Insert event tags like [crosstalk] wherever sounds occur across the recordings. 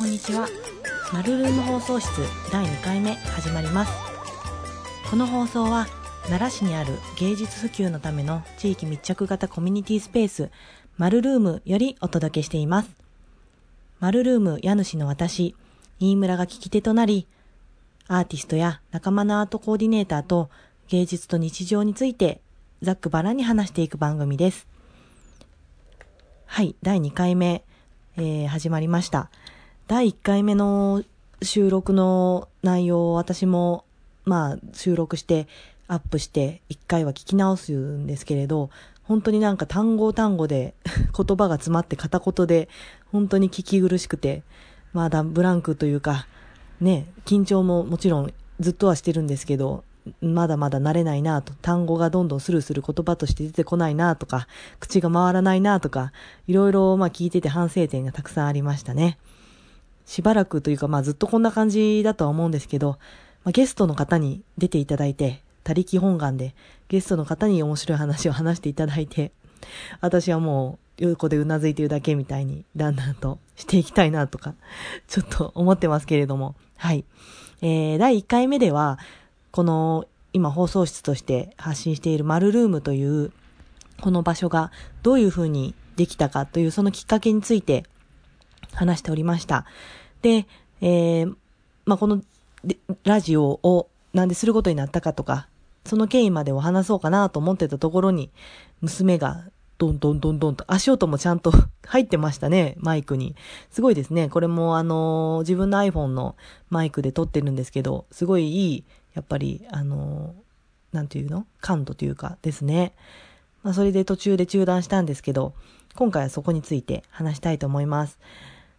こんにちは。マルルーム放送室第2回目始まります。この放送は奈良市にある芸術普及のための地域密着型コミュニティスペースマルルームよりお届けしています。マルルーム家主の私新村が聞き手となりアーティストや仲間のアートコーディネーターと芸術と日常についてざっくばらに話していく番組です。はい第2回目、えー、始まりました。第1回目の収録の内容を私も、まあ、収録してアップして1回は聞き直すんですけれど、本当になんか単語単語で [laughs] 言葉が詰まって片言で本当に聞き苦しくて、まだブランクというか、ね、緊張ももちろんずっとはしてるんですけど、まだまだ慣れないなと、単語がどんどんスルスル言葉として出てこないなとか、口が回らないなとか、いろいろまあ聞いてて反省点がたくさんありましたね。しばらくというか、まあずっとこんな感じだとは思うんですけど、まあ、ゲストの方に出ていただいて、他力本願でゲストの方に面白い話を話していただいて、私はもう横でうなずいてるだけみたいにだんだんとしていきたいなとか、ちょっと思ってますけれども、はい。えー、第1回目では、この今放送室として発信しているマルルームというこの場所がどういうふうにできたかというそのきっかけについて話しておりました。で、えー、まあ、このラジオをなんですることになったかとか、その経緯までを話そうかなと思ってたところに、娘がドンドンドンドンと、足音もちゃんと [laughs] 入ってましたね、マイクに。すごいですね。これもあのー、自分の iPhone のマイクで撮ってるんですけど、すごいいい、やっぱり、あのー、なんていうの？感度というかですね。まあ、それで途中で中断したんですけど、今回はそこについて話したいと思います。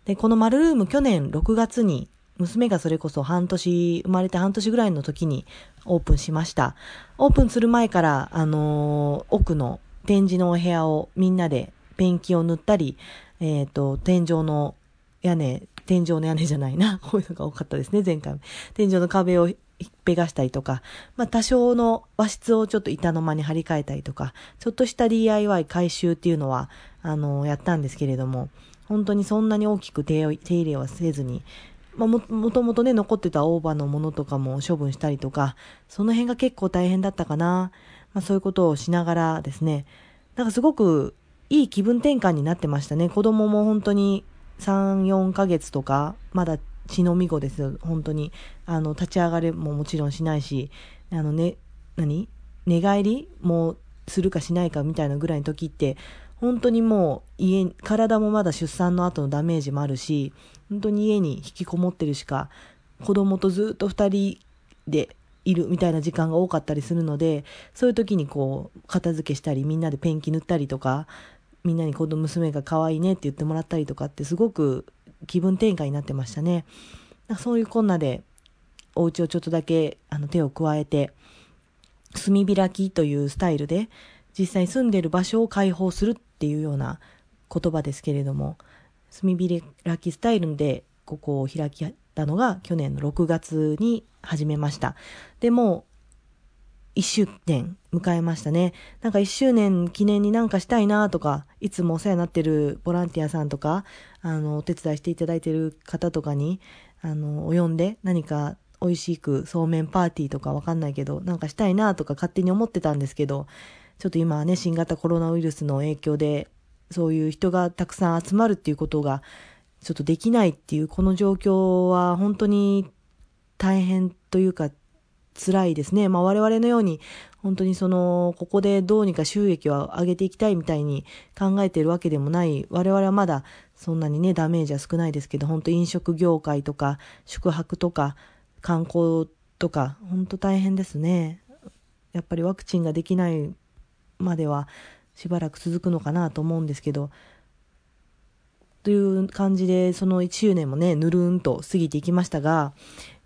で、このマルルーム去年6月に娘がそれこそ半年、生まれて半年ぐらいの時にオープンしました。オープンする前から、あのー、奥の展示のお部屋をみんなでペンキを塗ったり、えっ、ー、と、天井の屋根、天井の屋根じゃないな。[laughs] こういうのが多かったですね、前回。天井の壁をひっぺがしたりとか、まあ多少の和室をちょっと板の間に張り替えたりとか、ちょっとした DIY 改修っていうのは、あの、やったんですけれども、本当にそんなに大きく手入れはせずに、まあ、も、もともとね、残ってた大葉のものとかも処分したりとか、その辺が結構大変だったかな。まあ、そういうことをしながらですね、なんかすごくいい気分転換になってましたね。子供も本当に3、4ヶ月とか、まだ血のみ子ですよ、本当に。あの、立ち上がれももちろんしないし、あのね、何？寝返りもするかしないかみたいなぐらいの時って、本当にもう家、体もまだ出産の後のダメージもあるし、本当に家に引きこもってるしか、子供とずっと二人でいるみたいな時間が多かったりするので、そういう時にこう、片付けしたり、みんなでペンキ塗ったりとか、みんなに子供娘が可愛いねって言ってもらったりとかってすごく気分転換になってましたね。そういうこんなで、お家をちょっとだけあの手を加えて、炭開きというスタイルで、実際に住んでる場所を開放するっていうような言葉ですけれども、炭火開きスタイルでここを開きたのが去年の6月に始めました。でも、1周年迎えましたね。なんか1周年記念になんかしたいなとか、いつもお世話になってるボランティアさんとか、あの、お手伝いしていただいてる方とかに、あの、お呼んで何か美味しくそうめんパーティーとかわかんないけど、なんかしたいなとか勝手に思ってたんですけど、ちょっと今はね、新型コロナウイルスの影響で、そういう人がたくさん集まるっていうことが、ちょっとできないっていう、この状況は本当に大変というか、辛いですね。まあ我々のように、本当にその、ここでどうにか収益を上げていきたいみたいに考えてるわけでもない。我々はまだそんなにね、ダメージは少ないですけど、本当飲食業界とか、宿泊とか、観光とか、本当大変ですね。やっぱりワクチンができないまではしばらく続くのかなと思うんですけど、という感じで、その1周年もね、ぬるんと過ぎていきましたが、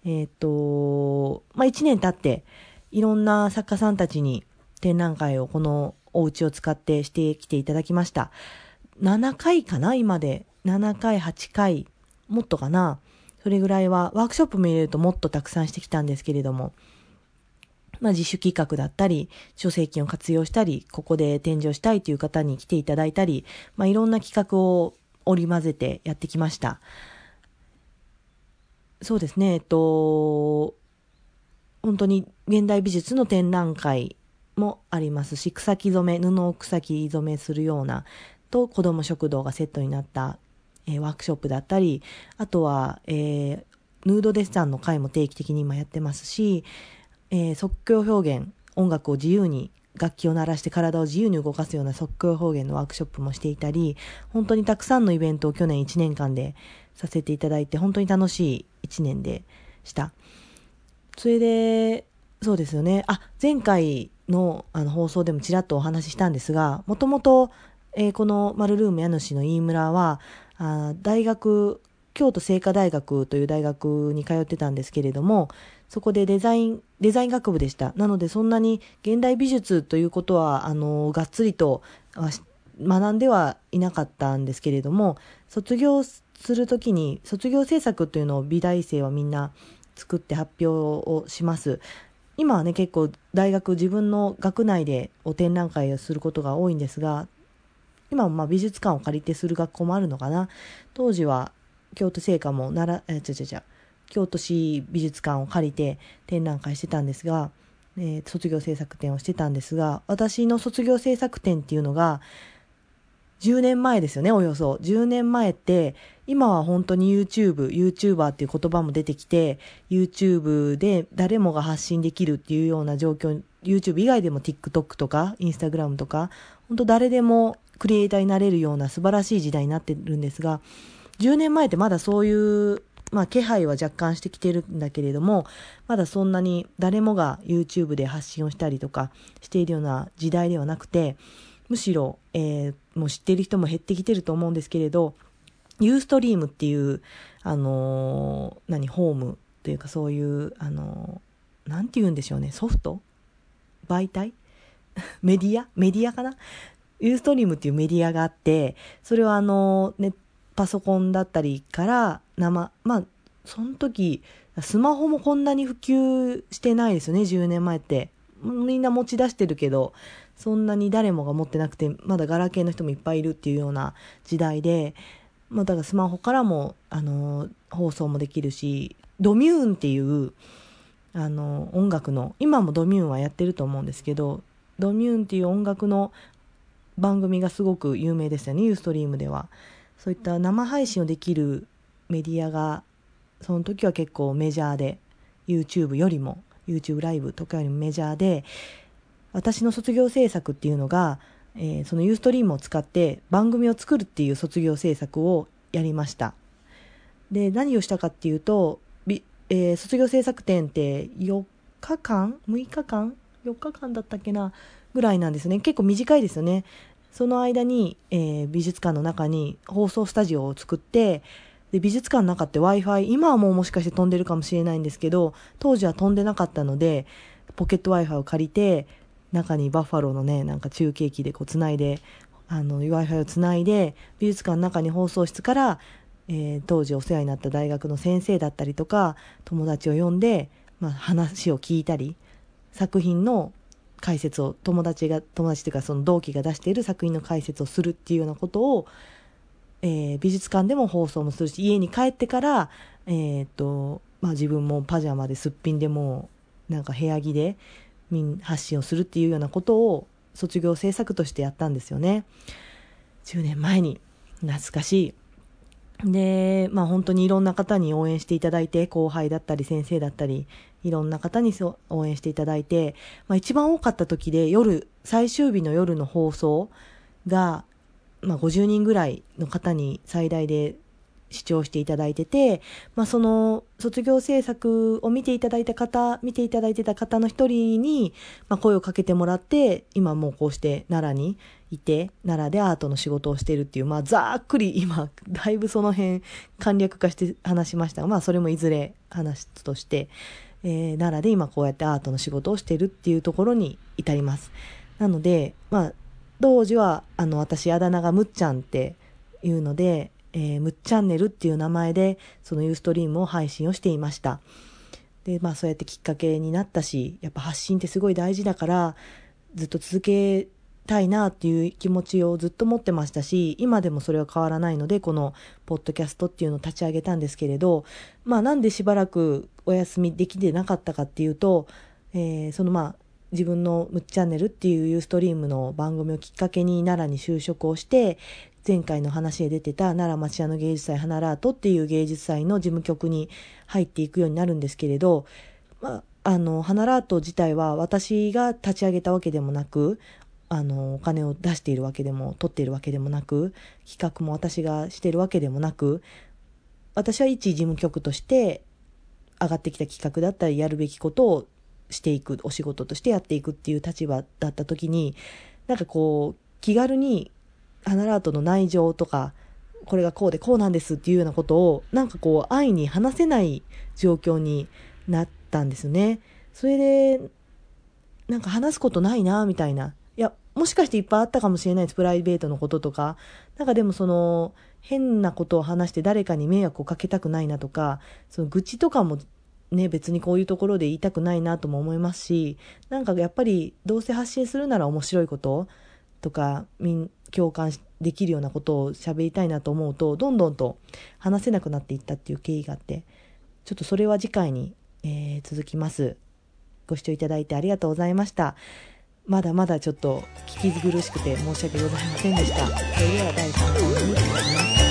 えっ、と、まあ、1年経って、いろんな作家さんたちに展覧会をこのお家を使ってしてきていただきました。7回かな今で。7回、8回、もっとかなそれぐらいは、ワークショップも入れるともっとたくさんしてきたんですけれども、まあ、自主企画だったり、書籍を活用したり、ここで展示をしたいという方に来ていただいたり、まあ、いろんな企画を織り交ぜてやってきました。そうですね、えっと、本当に現代美術の展覧会もありますし、草木染め、布を草木染めするような、と子供食堂がセットになった、えー、ワークショップだったり、あとは、えー、ヌードデッサンの会も定期的に今やってますし、えー、即興表現、音楽を自由に楽器を鳴らして体を自由に動かすような即興表現のワークショップもしていたり、本当にたくさんのイベントを去年1年間でさせていただいて、本当に楽しい1年でした。それで、そうですよね。あ、前回のあの放送でもちらっとお話ししたんですが、もともと、えー、このマルルーム家主の飯村は、あ大学、京都精華大学という大学に通ってたんですけれども、そこでデザイン、デザイン学部でした。なのでそんなに現代美術ということは、あの、がっつりと学んではいなかったんですけれども、卒業するときに、卒業制作というのを美大生はみんな作って発表をします。今はね、結構大学自分の学内でお展覧会をすることが多いんですが、今はまあ美術館を借りてする学校もあるのかな。当時は京都精華も奈良、え、ちゃちゃちゃ、京都市美術館を借りて展覧会してたんですが、えー、卒業制作展をしてたんですが、私の卒業制作展っていうのが、10年前ですよね、およそ。10年前って、今は本当に YouTube、YouTuber っていう言葉も出てきて、YouTube で誰もが発信できるっていうような状況、YouTube 以外でも TikTok とか Instagram とか、本当誰でもクリエイターになれるような素晴らしい時代になってるんですが、10年前ってまだそういう、まあ気配は若干してきてるんだけれども、まだそんなに誰もが YouTube で発信をしたりとかしているような時代ではなくて、むしろ、えー、もう知ってる人も減ってきてると思うんですけれど、ユーストリームっていう、あのー、何、ホームというかそういう、あのー、なんて言うんでしょうね、ソフト？媒体？[laughs] メディア？メディアかな？ユーストリームっていうメディアがあって、それはあのー、ね、パソコンだったりから生、まあ、その時、スマホもこんなに普及してないですよね、10年前って。みんな持ち出してるけど、そんなに誰もが持ってなくて、まだガラケーの人もいっぱいいるっていうような時代で、まあ、だからスマホからも、あの、放送もできるし、ドミューンっていう、あの、音楽の、今もドミューンはやってると思うんですけど、ドミューンっていう音楽の番組がすごく有名ですよね、ユーストリームでは。そういった生配信をできるメディアが、その時は結構メジャーで、YouTube よりも、YouTube ライブとかよりもメジャーで、私の卒業制作っていうのが、えー、そのユーストリームを使って番組を作るっていう卒業制作をやりました。で、何をしたかっていうと、えー、卒業制作展って4日間 ?6 日間 ?4 日間だったっけなぐらいなんですね。結構短いですよね。その間に、えー、美術館の中に放送スタジオを作って、で美術館の中って Wi-Fi、今はもうもしかして飛んでるかもしれないんですけど、当時は飛んでなかったので、ポケット Wi-Fi を借りて、中にバッファローのね、なんか中継機でこう繋いで、あの、Wi-Fi を繋いで、美術館の中に放送室から、えー、当時お世話になった大学の先生だったりとか、友達を呼んで、まあ、話を聞いたり、作品の解説を、友達が、友達というかその同期が出している作品の解説をするっていうようなことを、えー、美術館でも放送もするし、家に帰ってから、えー、っと、まあ自分もパジャマですっぴんでもなんか部屋着で、発信をするっていうようなことを卒業制作としてやったんですよね。10年前に。懐かしい。で、まあ本当にいろんな方に応援していただいて、後輩だったり先生だったり、いろんな方に応援していただいて、まあ一番多かった時で夜、最終日の夜の放送が、まあ50人ぐらいの方に最大で視聴していただいてて、まあ、その卒業制作を見ていただいた方、見ていただいてた方の一人に、まあ、声をかけてもらって、今もうこうして奈良にいて、奈良でアートの仕事をしてるっていう、まあ、ざっくり今、だいぶその辺簡略化して話しましたが、まあ、それもいずれ話として、えー、奈良で今こうやってアートの仕事をしてるっていうところに至ります。なので、まあ、当時は、あの、私、あだ名がむっちゃんっていうので、えー、むっチャンネルっていう名前で、そのユーストリームを配信をしていました。で、まあそうやってきっかけになったし、やっぱ発信ってすごい大事だから、ずっと続けたいなっていう気持ちをずっと持ってましたし、今でもそれは変わらないので、このポッドキャストっていうのを立ち上げたんですけれど、まあなんでしばらくお休みできてなかったかっていうと、えー、そのまあ自分のムッチャンネルっていうユーストリームの番組をきっかけに奈良に就職をして、前回の話で出てた奈良町屋の芸術祭花ラートっていう芸術祭の事務局に入っていくようになるんですけれど、まあ、あの、花ラート自体は私が立ち上げたわけでもなく、あの、お金を出しているわけでも、取っているわけでもなく、企画も私がしているわけでもなく、私は一事務局として上がってきた企画だったりやるべきことをしていく、お仕事としてやっていくっていう立場だった時に、なんかこう、気軽に花ラートの内情とか、これがこうでこうなんですっていうようなことを、なんかこう、安易に話せない状況になったんですね。それで、なんか話すことないな、みたいな。いや、もしかしていっぱいあったかもしれないです。プライベートのこととか。なんかでもその、変なことを話して誰かに迷惑をかけたくないなとか、その愚痴とかもね、別にこういうところで言いたくないなとも思いますし、なんかやっぱりどうせ発信するなら面白いこととか、共感できるようなことを喋りたいなと思うと、どんどんと話せなくなっていったっていう経緯があって、ちょっとそれは次回に、えー、続きます。ご視聴いただいてありがとうございました。まだまだちょっと聞き苦しくて申し訳ございませんでした。それでは第3回に続きます。